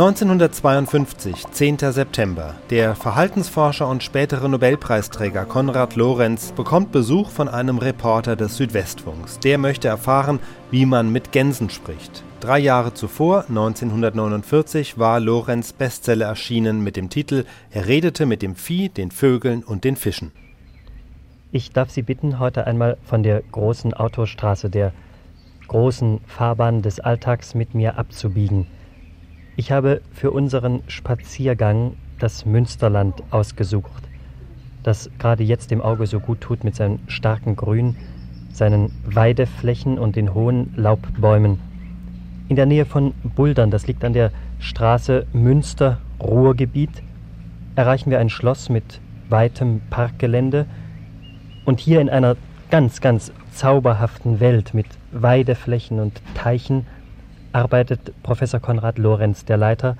1952, 10. September. Der Verhaltensforscher und spätere Nobelpreisträger Konrad Lorenz bekommt Besuch von einem Reporter des Südwestfunks. Der möchte erfahren, wie man mit Gänsen spricht. Drei Jahre zuvor, 1949, war Lorenz Bestseller erschienen mit dem Titel Er redete mit dem Vieh, den Vögeln und den Fischen. Ich darf Sie bitten, heute einmal von der großen Autostraße, der großen Fahrbahn des Alltags mit mir abzubiegen. Ich habe für unseren Spaziergang das Münsterland ausgesucht, das gerade jetzt dem Auge so gut tut mit seinem starken Grün, seinen Weideflächen und den hohen Laubbäumen. In der Nähe von Buldern, das liegt an der Straße Münster-Ruhrgebiet, erreichen wir ein Schloss mit weitem Parkgelände und hier in einer ganz, ganz zauberhaften Welt mit Weideflächen und Teichen arbeitet Professor Konrad Lorenz, der Leiter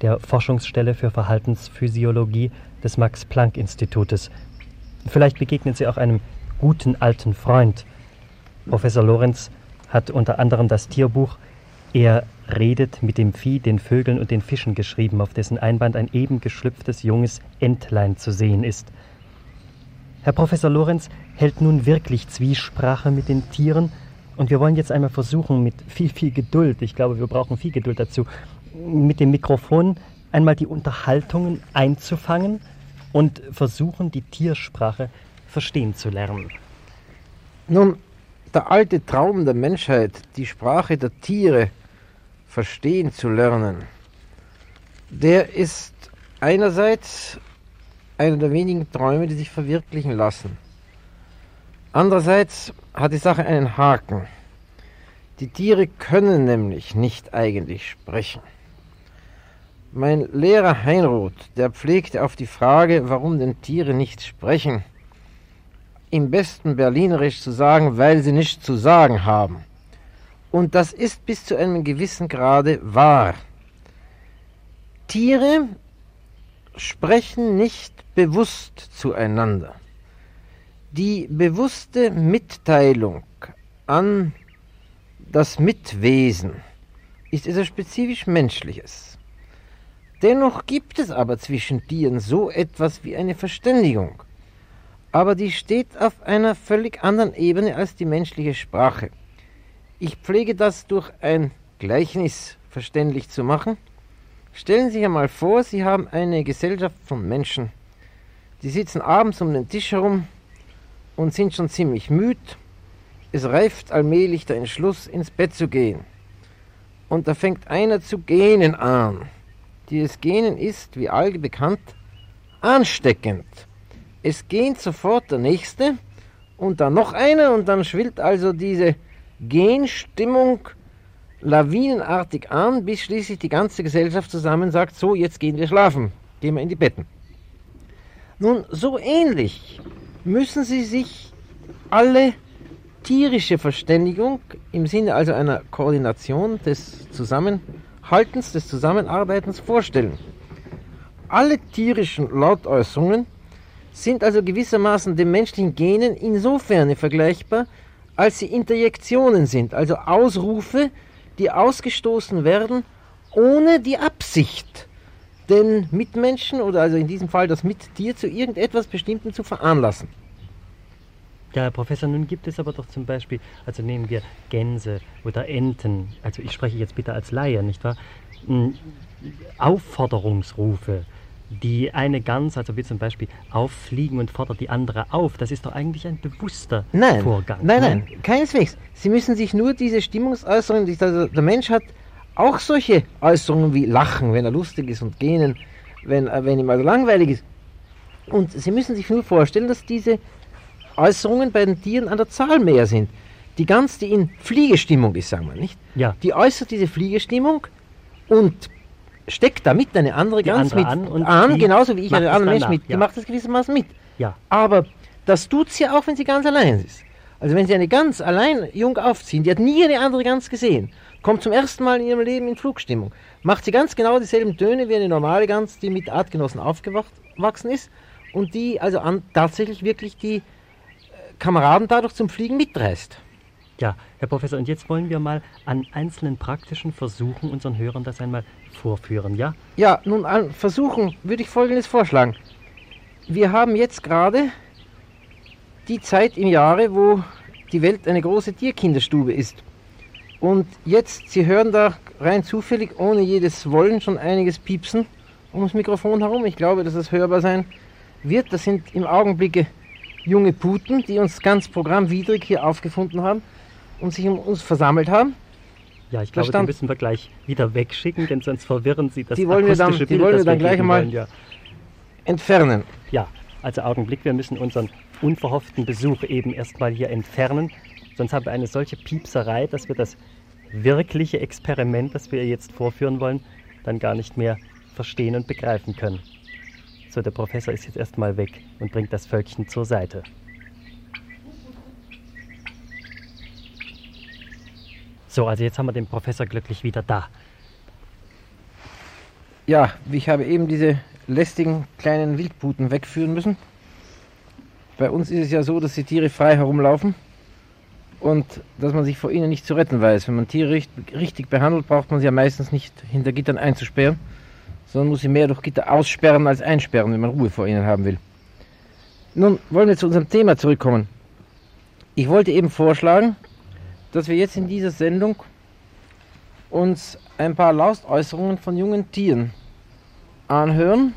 der Forschungsstelle für Verhaltensphysiologie des Max-Planck-Institutes. Vielleicht begegnen Sie auch einem guten alten Freund. Professor Lorenz hat unter anderem das Tierbuch Er redet mit dem Vieh, den Vögeln und den Fischen geschrieben, auf dessen Einband ein eben geschlüpftes junges Entlein zu sehen ist. Herr Professor Lorenz hält nun wirklich Zwiesprache mit den Tieren und wir wollen jetzt einmal versuchen, mit viel, viel Geduld, ich glaube, wir brauchen viel Geduld dazu, mit dem Mikrofon einmal die Unterhaltungen einzufangen und versuchen, die Tiersprache verstehen zu lernen. Nun, der alte Traum der Menschheit, die Sprache der Tiere verstehen zu lernen, der ist einerseits einer der wenigen Träume, die sich verwirklichen lassen. Andererseits hat die Sache einen Haken. Die Tiere können nämlich nicht eigentlich sprechen. Mein Lehrer Heinroth, der pflegte auf die Frage, warum denn Tiere nicht sprechen, im besten Berlinerisch zu sagen, weil sie nichts zu sagen haben. Und das ist bis zu einem gewissen Grade wahr. Tiere sprechen nicht bewusst zueinander die bewusste Mitteilung an das Mitwesen ist etwas spezifisch Menschliches. Dennoch gibt es aber zwischen Tieren so etwas wie eine Verständigung, aber die steht auf einer völlig anderen Ebene als die menschliche Sprache. Ich pflege das durch ein Gleichnis verständlich zu machen. Stellen Sie sich einmal vor, Sie haben eine Gesellschaft von Menschen, die sitzen abends um den Tisch herum und sind schon ziemlich müd. Es reift allmählich der Entschluss, ins Bett zu gehen. Und da fängt einer zu gähnen an. Dieses Gähnen ist, wie allge bekannt, ansteckend. Es gähnt sofort der Nächste und dann noch einer und dann schwillt also diese Gähnstimmung lawinenartig an, bis schließlich die ganze Gesellschaft zusammen sagt, so, jetzt gehen wir schlafen, gehen wir in die Betten. Nun, so ähnlich müssen sie sich alle tierische Verständigung im Sinne also einer Koordination des Zusammenhaltens, des Zusammenarbeitens vorstellen. Alle tierischen Lautäußerungen sind also gewissermaßen dem menschlichen Genen insofern vergleichbar, als sie Interjektionen sind, also Ausrufe, die ausgestoßen werden ohne die Absicht, den Mitmenschen oder also in diesem Fall das Mittier zu irgendetwas Bestimmtem zu veranlassen. Ja, Herr Professor, nun gibt es aber doch zum Beispiel, also nehmen wir Gänse oder Enten, also ich spreche jetzt bitte als Laie, nicht wahr? Hm, Aufforderungsrufe, die eine Gans, also wie zum Beispiel auffliegen und fordert die andere auf, das ist doch eigentlich ein bewusster nein, Vorgang. Nein, nein, nein, keineswegs. Sie müssen sich nur diese Stimmungsäußerungen, also der Mensch hat auch solche Äußerungen wie Lachen, wenn er lustig ist und gähnen, wenn, äh, wenn ihm also langweilig ist. Und Sie müssen sich nur vorstellen, dass diese Äußerungen bei den Tieren an der Zahl mehr sind. Die Gans, die in Fliegestimmung ist, sagen wir nicht, ja. die äußert diese Fliegestimmung und steckt damit eine andere die Gans andere mit an, an genauso wie ich einen anderen Mensch mit. Ja. Die macht das gewissermaßen mit. Ja. Aber das tut sie auch, wenn sie ganz allein ist. Also wenn sie eine Gans allein jung aufziehen, die hat nie eine andere Gans gesehen, kommt zum ersten Mal in ihrem Leben in Flugstimmung, macht sie ganz genau dieselben Töne wie eine normale Gans, die mit Artgenossen aufgewachsen ist und die also an, tatsächlich wirklich die Kameraden dadurch zum Fliegen mitreißt. Ja, Herr Professor, und jetzt wollen wir mal an einzelnen praktischen Versuchen unseren Hörern das einmal vorführen, ja? Ja, nun an Versuchen würde ich Folgendes vorschlagen. Wir haben jetzt gerade die Zeit im Jahre, wo die Welt eine große Tierkinderstube ist. Und jetzt, Sie hören da rein zufällig, ohne jedes Wollen, schon einiges piepsen ums Mikrofon herum. Ich glaube, dass das hörbar sein wird. Das sind im Augenblicke junge Puten, die uns ganz programmwidrig hier aufgefunden haben und sich um uns versammelt haben. Ja, ich glaube, die müssen wir gleich wieder wegschicken, denn sonst verwirren sie das die wollen wir dann, Bild, Die wollen wir dann gleich mal ja. entfernen. Ja, also Augenblick, wir müssen unseren unverhofften Besuch eben erstmal hier entfernen. Sonst haben wir eine solche Piepserei, dass wir das wirkliche Experiment, das wir jetzt vorführen wollen, dann gar nicht mehr verstehen und begreifen können. So, der Professor ist jetzt erstmal weg und bringt das Völkchen zur Seite. So, also jetzt haben wir den Professor glücklich wieder da. Ja, ich habe eben diese lästigen kleinen Wildputen wegführen müssen. Bei uns ist es ja so, dass die Tiere frei herumlaufen und dass man sich vor ihnen nicht zu retten weiß. Wenn man Tiere richtig, behandelt, braucht man sie ja meistens nicht hinter Gittern einzusperren, sondern muss sie mehr durch Gitter aussperren als einsperren, wenn man Ruhe vor ihnen haben will. Nun wollen wir zu unserem Thema zurückkommen. Ich wollte eben vorschlagen, dass wir jetzt in dieser Sendung uns ein paar Laustäußerungen von jungen Tieren anhören,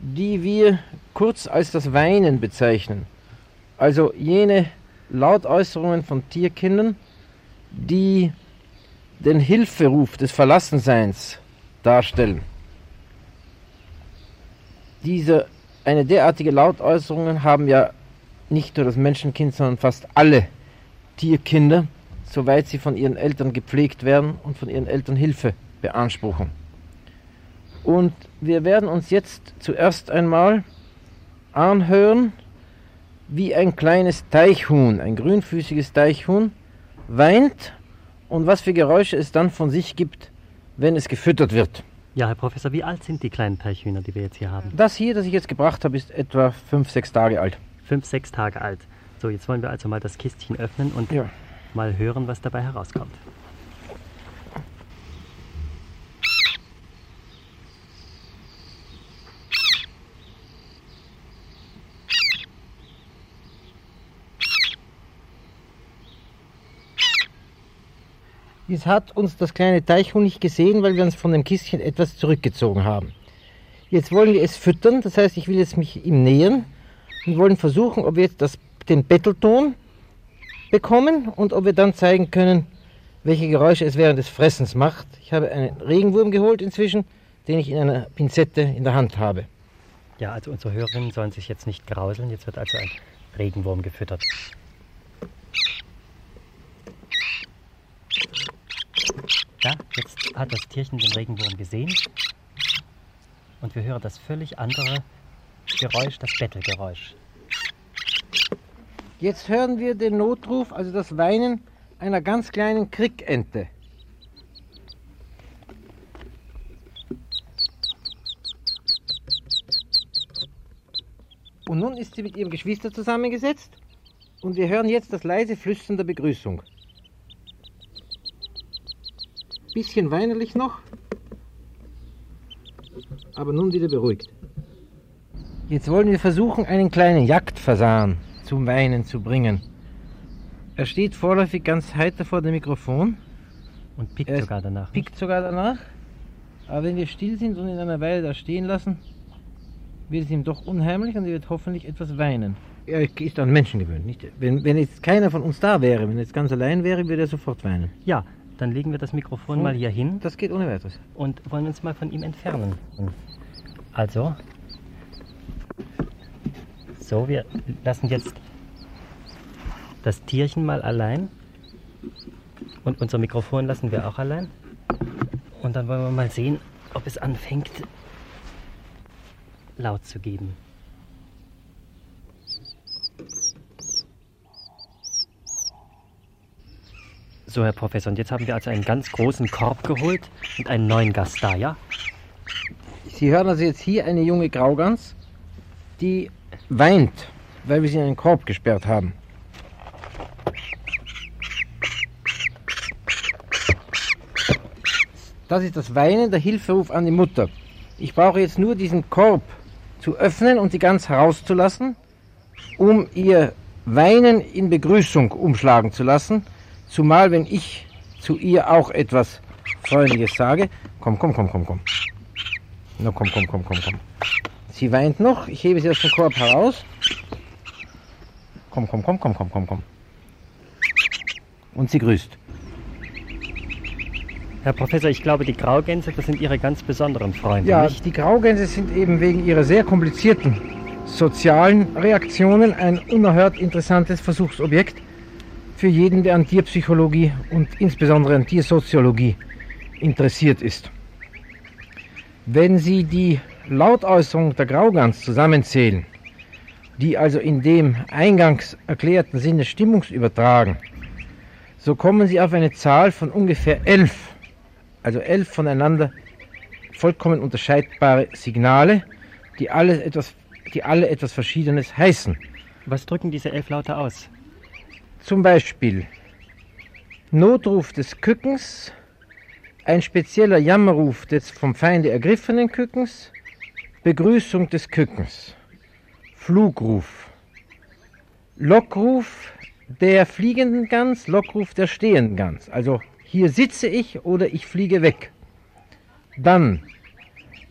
die wir kurz als das Weinen bezeichnen. Also jene Lautäußerungen von Tierkindern, die den Hilferuf des Verlassenseins darstellen. Diese, eine derartige Lautäußerungen haben ja nicht nur das Menschenkind, sondern fast alle Tierkinder, soweit sie von ihren Eltern gepflegt werden und von ihren Eltern Hilfe beanspruchen. Und wir werden uns jetzt zuerst einmal anhören, wie ein kleines Teichhuhn, ein grünfüßiges Teichhuhn, weint und was für Geräusche es dann von sich gibt, wenn es gefüttert wird. Ja, Herr Professor, wie alt sind die kleinen Teichhühner, die wir jetzt hier haben? Das hier, das ich jetzt gebracht habe, ist etwa fünf, sechs Tage alt. Fünf, sechs Tage alt. So, jetzt wollen wir also mal das Kistchen öffnen und ja. mal hören, was dabei herauskommt. Jetzt hat uns das kleine Teichhuhn nicht gesehen, weil wir uns von dem Kistchen etwas zurückgezogen haben. Jetzt wollen wir es füttern, das heißt, ich will jetzt mich ihm nähern und wollen versuchen, ob wir jetzt das den Bettelton bekommen und ob wir dann zeigen können, welche Geräusche es während des Fressens macht. Ich habe einen Regenwurm geholt inzwischen, den ich in einer Pinzette in der Hand habe. Ja, also unsere Hörerinnen sollen sich jetzt nicht grauseln. Jetzt wird also ein Regenwurm gefüttert. Ja, jetzt hat das Tierchen den Regenwurm gesehen und wir hören das völlig andere Geräusch, das Bettelgeräusch. Jetzt hören wir den Notruf, also das Weinen einer ganz kleinen Krickente. Und nun ist sie mit ihrem Geschwister zusammengesetzt und wir hören jetzt das leise Flüstern der Begrüßung. Bisschen weinerlich noch, aber nun wieder beruhigt. Jetzt wollen wir versuchen, einen kleinen Jagdfasan zum Weinen zu bringen. Er steht vorläufig ganz heiter vor dem Mikrofon. Und pickt sogar danach. Pickt sogar danach. Aber wenn wir still sind und ihn eine Weile da stehen lassen, wird es ihm doch unheimlich und er wird hoffentlich etwas weinen. Er ist an Menschen gewöhnt. Nicht? Wenn, wenn jetzt keiner von uns da wäre, wenn er jetzt ganz allein wäre, würde er sofort weinen. Ja, dann legen wir das Mikrofon mal hier hin. Das geht ohne weiteres. Und wollen uns mal von ihm entfernen. Also, so, wir lassen jetzt das Tierchen mal allein. Und unser Mikrofon lassen wir auch allein. Und dann wollen wir mal sehen, ob es anfängt laut zu geben. So, Herr Professor, und jetzt haben wir also einen ganz großen Korb geholt und einen neuen Gast da, ja? Sie hören also jetzt hier eine junge Graugans, die weint, weil wir sie in einen Korb gesperrt haben. Das ist das Weinen, der Hilferuf an die Mutter. Ich brauche jetzt nur diesen Korb zu öffnen und sie ganz herauszulassen, um ihr Weinen in Begrüßung umschlagen zu lassen zumal wenn ich zu ihr auch etwas Freundliches sage. Komm, komm, komm, komm, komm. Na komm, komm, komm, komm, komm. Sie weint noch, ich hebe sie aus dem Korb heraus. Komm, komm, komm, komm, komm, komm, komm. Und sie grüßt. Herr Professor, ich glaube, die Graugänse, das sind Ihre ganz besonderen Freunde. Ja, nicht? die Graugänse sind eben wegen ihrer sehr komplizierten sozialen Reaktionen ein unerhört interessantes Versuchsobjekt für jeden, der an Tierpsychologie und insbesondere an Tiersoziologie interessiert ist. Wenn Sie die Lautäußerung der Graugans zusammenzählen, die also in dem eingangs erklärten Sinne Stimmungsübertragen, so kommen Sie auf eine Zahl von ungefähr elf, also elf voneinander vollkommen unterscheidbare Signale, die alle etwas, die alle etwas Verschiedenes heißen. Was drücken diese elf Laute aus? Zum Beispiel Notruf des Kückens, ein spezieller Jammerruf des vom Feinde ergriffenen Kückens, Begrüßung des Kückens, Flugruf, Lockruf der fliegenden Gans, Lockruf der stehenden Gans. Also hier sitze ich oder ich fliege weg. Dann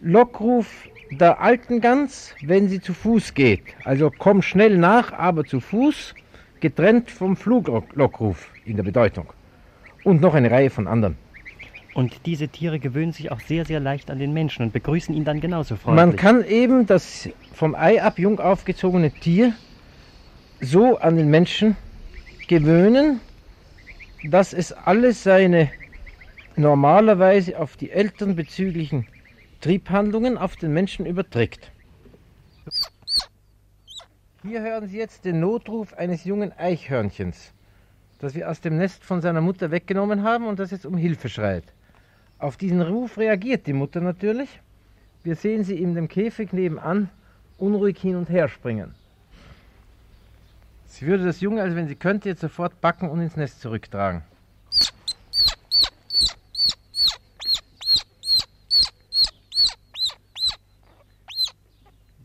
Lockruf der alten Gans, wenn sie zu Fuß geht. Also komm schnell nach, aber zu Fuß, getrennt vom Fluglockruf in der Bedeutung. Und noch eine Reihe von anderen. Und diese Tiere gewöhnen sich auch sehr, sehr leicht an den Menschen und begrüßen ihn dann genauso freundlich. Man kann eben das vom Ei ab jung aufgezogene Tier so an den Menschen gewöhnen, dass es alle seine normalerweise auf die Eltern bezüglichen Triebhandlungen auf den Menschen überträgt. Hier hören Sie jetzt den Notruf eines jungen Eichhörnchens, das wir aus dem Nest von seiner Mutter weggenommen haben und das jetzt um Hilfe schreit. Auf diesen Ruf reagiert die Mutter natürlich. Wir sehen sie in dem Käfig nebenan unruhig hin und her springen. Sie würde das Junge, also wenn sie könnte, jetzt sofort backen und ins Nest zurücktragen.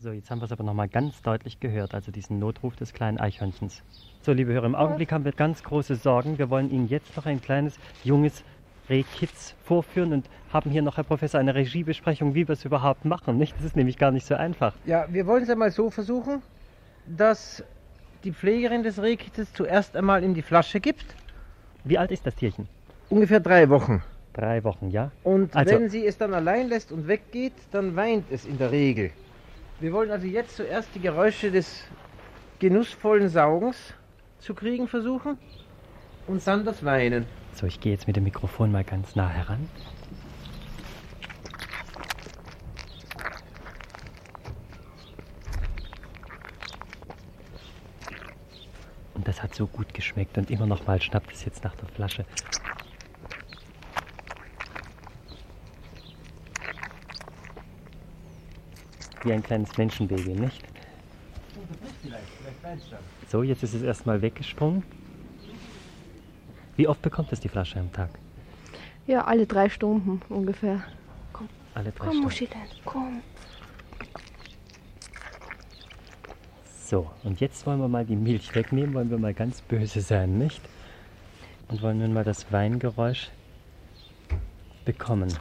So, jetzt haben wir es aber nochmal ganz deutlich gehört, also diesen Notruf des kleinen Eichhörnchens. So, liebe Hörer, im Augenblick haben wir ganz große Sorgen. Wir wollen Ihnen jetzt noch ein kleines, junges Rehkitz vorführen und haben hier noch, Herr Professor, eine Regiebesprechung, wie wir es überhaupt machen. Nicht? Das ist nämlich gar nicht so einfach. Ja, wir wollen es einmal so versuchen, dass die Pflegerin des Rehkitzes zuerst einmal ihm die Flasche gibt. Wie alt ist das Tierchen? Ungefähr drei Wochen. Drei Wochen, ja? Und Also- wenn sie es dann allein lässt und weggeht, dann weint es in der Regel. Wir wollen also jetzt zuerst die Geräusche des genussvollen Saugens zu kriegen versuchen und dann das Weinen. So, ich gehe jetzt mit dem Mikrofon mal ganz nah heran. Und das hat so gut geschmeckt und immer noch mal schnappt es jetzt nach der Flasche. Wie ein kleines Menschenbaby, nicht? So, jetzt ist es erstmal weggesprungen. Wie oft bekommt es die Flasche am Tag? Ja, alle drei Stunden ungefähr. Alle drei Komm, Stunden. Muscheln, komm. So, und jetzt wollen wir mal die Milch wegnehmen, wollen wir mal ganz böse sein, nicht? Und wollen nun mal das Weingeräusch bekommen.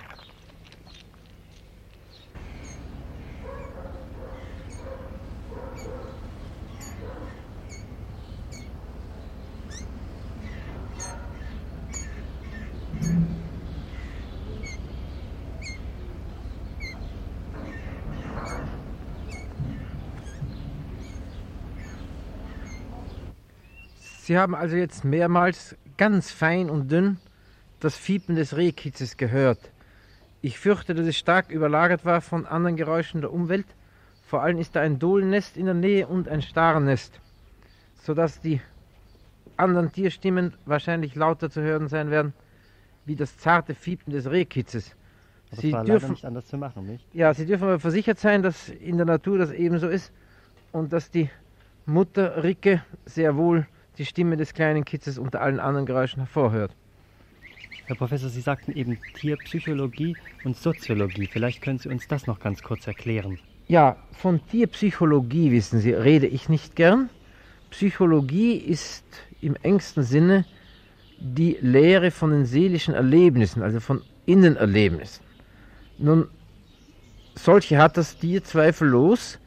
Sie haben also jetzt mehrmals ganz fein und dünn das Fiepen des Rehkitzes gehört. Ich fürchte, dass es stark überlagert war von anderen Geräuschen der Umwelt. Vor allem ist da ein Dohlennest in der Nähe und ein Starnest, sodass die anderen Tierstimmen wahrscheinlich lauter zu hören sein werden, wie das zarte Fiepen des Rehkitzes. Aber Sie war dürfen, nicht anders zu machen, nicht? ja, Sie dürfen aber versichert sein, dass in der Natur das ebenso ist und dass die Mutter Ricke sehr wohl die Stimme des kleinen Kitzes unter allen anderen Geräuschen hervorhört. Herr Professor, Sie sagten eben Tierpsychologie und Soziologie. Vielleicht können Sie uns das noch ganz kurz erklären. Ja, von Tierpsychologie, wissen Sie, rede ich nicht gern. Psychologie ist im engsten Sinne die Lehre von den seelischen Erlebnissen, also von Innenerlebnissen. Nun, solche hat das Tier zweifellos,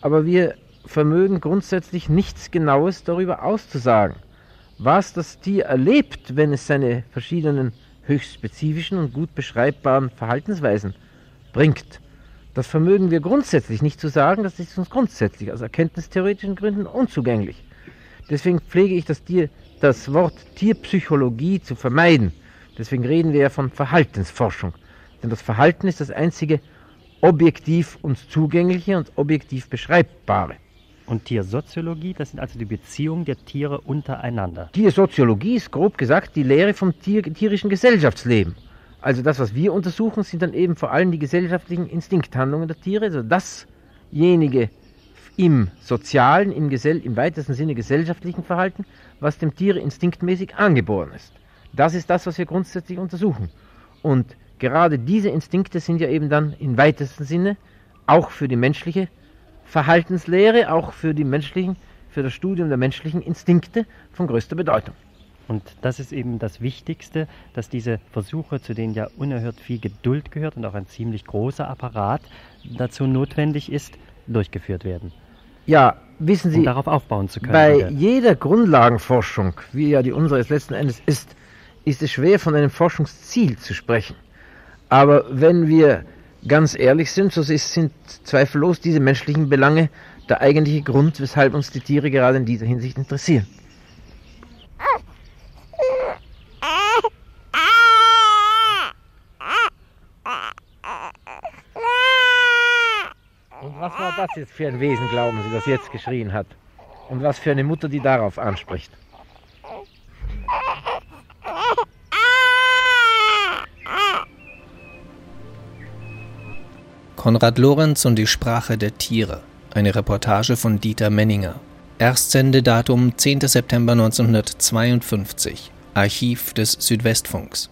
aber wir vermögen grundsätzlich nichts Genaues darüber auszusagen, was das Tier erlebt, wenn es seine verschiedenen höchst spezifischen und gut beschreibbaren Verhaltensweisen bringt. Das vermögen wir grundsätzlich nicht zu sagen, das ist uns grundsätzlich aus erkenntnistheoretischen Gründen unzugänglich. Deswegen pflege ich das, Tier, das Wort Tierpsychologie zu vermeiden. Deswegen reden wir ja von Verhaltensforschung. Denn das Verhalten ist das einzige objektiv uns zugängliche und objektiv beschreibbare. Und Tiersoziologie, das sind also die Beziehungen der Tiere untereinander. Tiersoziologie ist grob gesagt die Lehre vom Tier, tierischen Gesellschaftsleben. Also das, was wir untersuchen, sind dann eben vor allem die gesellschaftlichen Instinkthandlungen der Tiere, also dasjenige im sozialen, im, Gesell im weitesten Sinne gesellschaftlichen Verhalten, was dem Tier instinktmäßig angeboren ist. Das ist das, was wir grundsätzlich untersuchen. Und gerade diese Instinkte sind ja eben dann im weitesten Sinne auch für die menschliche Verhaltenslehre, auch für die menschlichen, für das Studium der menschlichen Instinkte von größter Bedeutung. Und das ist eben das Wichtigste, dass diese Versuche, zu denen ja unerhört viel Geduld gehört und auch ein ziemlich großer Apparat dazu notwendig ist, durchgeführt werden. Ja, wissen Sie, um darauf aufbauen zu können. Bei wieder. jeder Grundlagenforschung, wie ja die unsere letzten Endes ist, ist es schwer von einem Forschungsziel zu sprechen. Aber wenn wir ganz ehrlich sind, so sind zweifellos diese menschlichen Belange der eigentliche Grund, weshalb uns die Tiere gerade in dieser Hinsicht interessieren. Und was war das jetzt für ein Wesen, glauben Sie, das jetzt geschrien hat? Und was für eine Mutter, die darauf anspricht? Konrad Lorenz und die Sprache der Tiere. Eine Reportage von Dieter Menninger. Erstsendedatum 10. September 1952. Archiv des Südwestfunks.